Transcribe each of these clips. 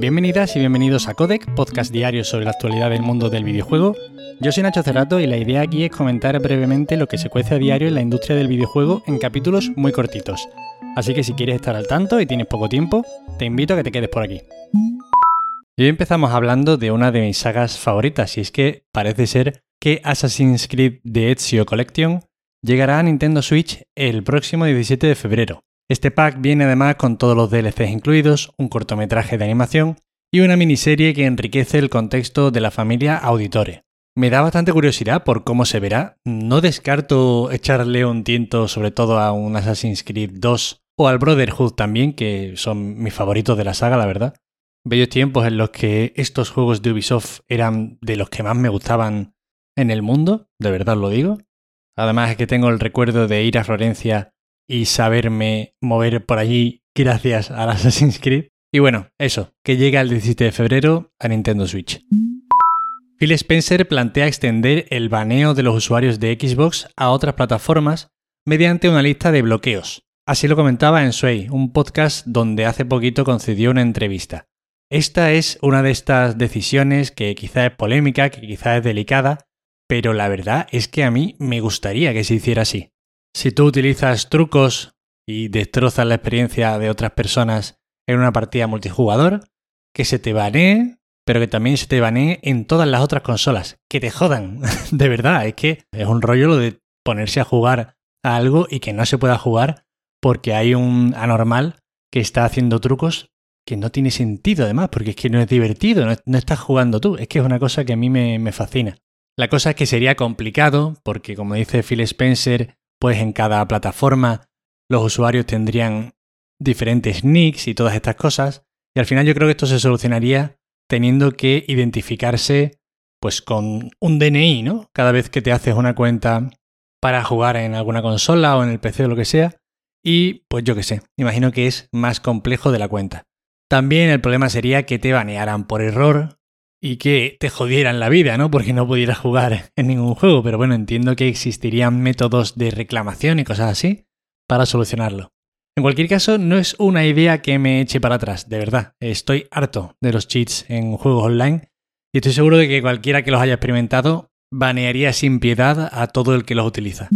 Bienvenidas y bienvenidos a Codec, podcast diario sobre la actualidad del mundo del videojuego. Yo soy Nacho Cerrato y la idea aquí es comentar brevemente lo que se cuece a diario en la industria del videojuego en capítulos muy cortitos. Así que si quieres estar al tanto y tienes poco tiempo, te invito a que te quedes por aquí. Y hoy empezamos hablando de una de mis sagas favoritas, y es que parece ser que Assassin's Creed The Ezio Collection llegará a Nintendo Switch el próximo 17 de febrero. Este pack viene además con todos los DLCs incluidos, un cortometraje de animación y una miniserie que enriquece el contexto de la familia Auditore. Me da bastante curiosidad por cómo se verá. No descarto echarle un tiento sobre todo a un Assassin's Creed 2 o al Brotherhood también, que son mis favoritos de la saga, la verdad. Bellos tiempos en los que estos juegos de Ubisoft eran de los que más me gustaban en el mundo, de verdad lo digo. Además es que tengo el recuerdo de ir a Florencia y saberme mover por allí gracias a Assassin's Creed. Y bueno, eso, que llega el 17 de febrero a Nintendo Switch. Phil Spencer plantea extender el baneo de los usuarios de Xbox a otras plataformas mediante una lista de bloqueos. Así lo comentaba en Sway, un podcast donde hace poquito concedió una entrevista. Esta es una de estas decisiones que quizá es polémica, que quizá es delicada, pero la verdad es que a mí me gustaría que se hiciera así. Si tú utilizas trucos y destrozas la experiencia de otras personas en una partida multijugador, que se te banee, pero que también se te banee en todas las otras consolas. Que te jodan. de verdad, es que es un rollo lo de ponerse a jugar a algo y que no se pueda jugar porque hay un anormal que está haciendo trucos que no tiene sentido además, porque es que no es divertido, no, estás jugando tú, es que es una cosa que a mí me, me fascina. La cosa es que sería complicado, porque como dice Phil Spencer, pues en cada plataforma los usuarios tendrían diferentes nicks y todas estas cosas. Y al final yo creo que esto se solucionaría teniendo que identificarse pues con un DNI, ¿no? Cada vez que te haces una cuenta para jugar en alguna consola o en el PC o lo que sea. Y pues yo qué sé, imagino que es más complejo de la cuenta. También el problema sería que te banearan por error y que te jodieran la vida, ¿no? Porque no pudieras jugar en ningún juego, pero bueno, entiendo que existirían métodos de reclamación y cosas así para solucionarlo. En cualquier caso, no es una idea que me eche para atrás, de verdad. Estoy harto de los cheats en juegos online y estoy seguro de que cualquiera que los haya experimentado banearía sin piedad a todo el que los utiliza.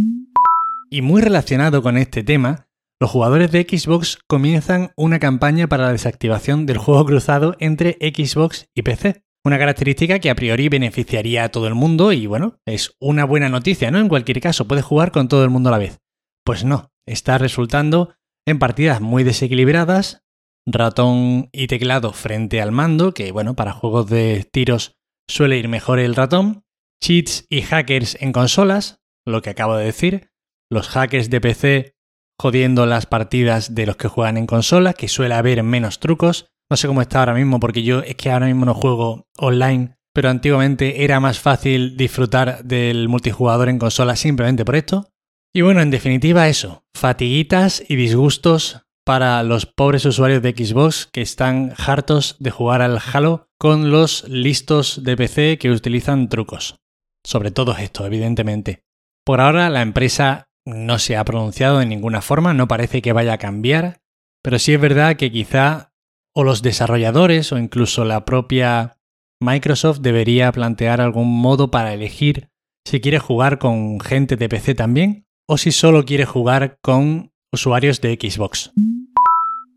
Y muy relacionado con este tema, los jugadores de Xbox comienzan una campaña para la desactivación del juego cruzado entre Xbox y PC. Una característica que a priori beneficiaría a todo el mundo y bueno, es una buena noticia, ¿no? En cualquier caso, puedes jugar con todo el mundo a la vez. Pues no, está resultando en partidas muy desequilibradas, ratón y teclado frente al mando, que bueno, para juegos de tiros suele ir mejor el ratón, cheats y hackers en consolas, lo que acabo de decir, los hackers de PC jodiendo las partidas de los que juegan en consola, que suele haber menos trucos, no sé cómo está ahora mismo, porque yo es que ahora mismo no juego online, pero antiguamente era más fácil disfrutar del multijugador en consola simplemente por esto. Y bueno, en definitiva eso, fatiguitas y disgustos para los pobres usuarios de Xbox que están hartos de jugar al Halo con los listos de PC que utilizan trucos. Sobre todo esto, evidentemente. Por ahora la empresa no se ha pronunciado de ninguna forma, no parece que vaya a cambiar, pero sí es verdad que quizá o los desarrolladores o incluso la propia Microsoft debería plantear algún modo para elegir si quiere jugar con gente de PC también o si solo quiere jugar con usuarios de Xbox.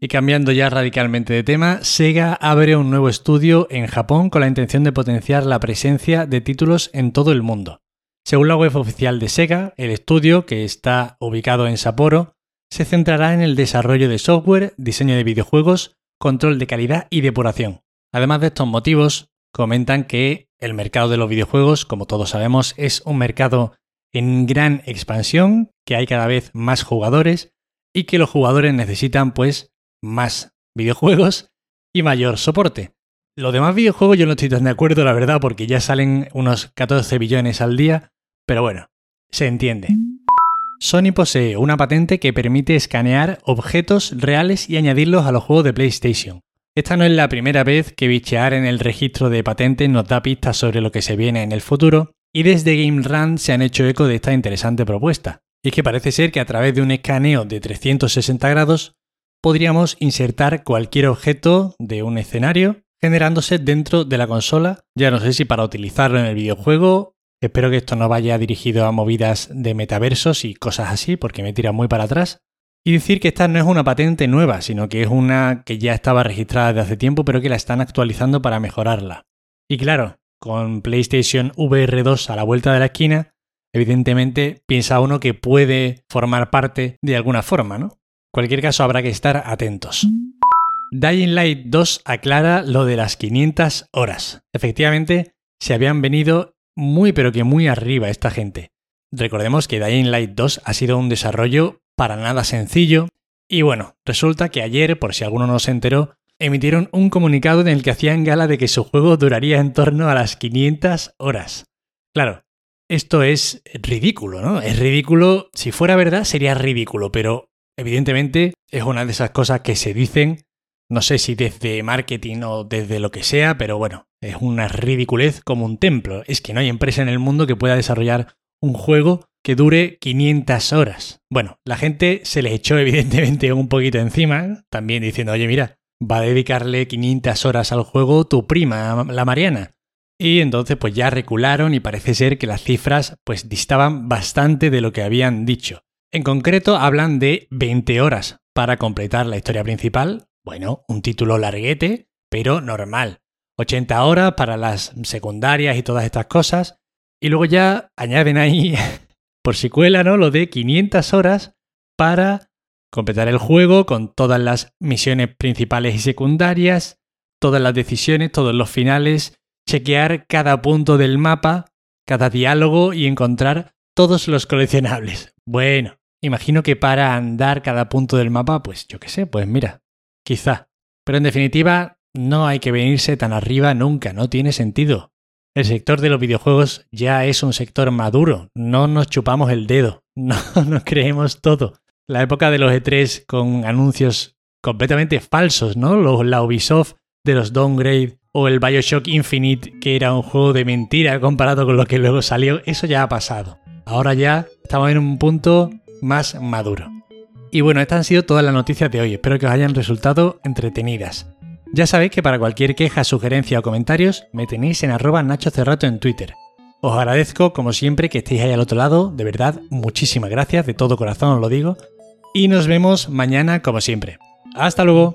Y cambiando ya radicalmente de tema, Sega abre un nuevo estudio en Japón con la intención de potenciar la presencia de títulos en todo el mundo. Según la web oficial de Sega, el estudio, que está ubicado en Sapporo, se centrará en el desarrollo de software, diseño de videojuegos, control de calidad y depuración. Además de estos motivos, comentan que el mercado de los videojuegos, como todos sabemos, es un mercado en gran expansión, que hay cada vez más jugadores y que los jugadores necesitan pues más videojuegos y mayor soporte. Los demás videojuegos yo no estoy tan de acuerdo, la verdad, porque ya salen unos 14 billones al día, pero bueno, se entiende. Sony posee una patente que permite escanear objetos reales y añadirlos a los juegos de PlayStation. Esta no es la primera vez que bichear en el registro de patentes nos da pistas sobre lo que se viene en el futuro, y desde GameRun se han hecho eco de esta interesante propuesta. Y es que parece ser que a través de un escaneo de 360 grados podríamos insertar cualquier objeto de un escenario generándose dentro de la consola. Ya no sé si para utilizarlo en el videojuego. Espero que esto no vaya dirigido a movidas de metaversos y cosas así, porque me tira muy para atrás. Y decir que esta no es una patente nueva, sino que es una que ya estaba registrada desde hace tiempo, pero que la están actualizando para mejorarla. Y claro, con PlayStation VR 2 a la vuelta de la esquina, evidentemente piensa uno que puede formar parte de alguna forma, ¿no? En cualquier caso, habrá que estar atentos. Dying Light 2 aclara lo de las 500 horas. Efectivamente, se habían venido muy pero que muy arriba esta gente. Recordemos que Dying Light 2 ha sido un desarrollo para nada sencillo y bueno, resulta que ayer, por si alguno no se enteró, emitieron un comunicado en el que hacían gala de que su juego duraría en torno a las 500 horas. Claro, esto es ridículo, ¿no? Es ridículo, si fuera verdad sería ridículo, pero evidentemente es una de esas cosas que se dicen, no sé si desde marketing o desde lo que sea, pero bueno, es una ridiculez como un templo. Es que no hay empresa en el mundo que pueda desarrollar un juego que dure 500 horas. Bueno, la gente se le echó evidentemente un poquito encima, también diciendo, oye, mira, va a dedicarle 500 horas al juego tu prima, la Mariana. Y entonces pues ya recularon y parece ser que las cifras pues distaban bastante de lo que habían dicho. En concreto hablan de 20 horas para completar la historia principal. Bueno, un título larguete, pero normal. 80 horas para las secundarias y todas estas cosas. Y luego ya añaden ahí, por si cuela, ¿no? Lo de 500 horas para completar el juego con todas las misiones principales y secundarias, todas las decisiones, todos los finales, chequear cada punto del mapa, cada diálogo y encontrar todos los coleccionables. Bueno, imagino que para andar cada punto del mapa, pues yo qué sé, pues mira, quizá. Pero en definitiva, no hay que venirse tan arriba nunca, no tiene sentido. El sector de los videojuegos ya es un sector maduro, no nos chupamos el dedo, no nos creemos todo la época de los E3 con anuncios completamente falsos, ¿no? la Ubisoft de los Downgrade o el Bioshock Infinite, que era un juego de mentira comparado con lo que luego salió, eso ya ha pasado. Ahora ya estamos en un punto más maduro. Y bueno, estas han sido todas las noticias de hoy, espero que os hayan resultado entretenidas. Ya sabéis que para cualquier queja, sugerencia o comentarios me tenéis en arroba Nacho Cerrato en Twitter. Os agradezco, como siempre, que estéis ahí al otro lado, de verdad, muchísimas gracias, de todo corazón os lo digo, y nos vemos mañana como siempre. Hasta luego.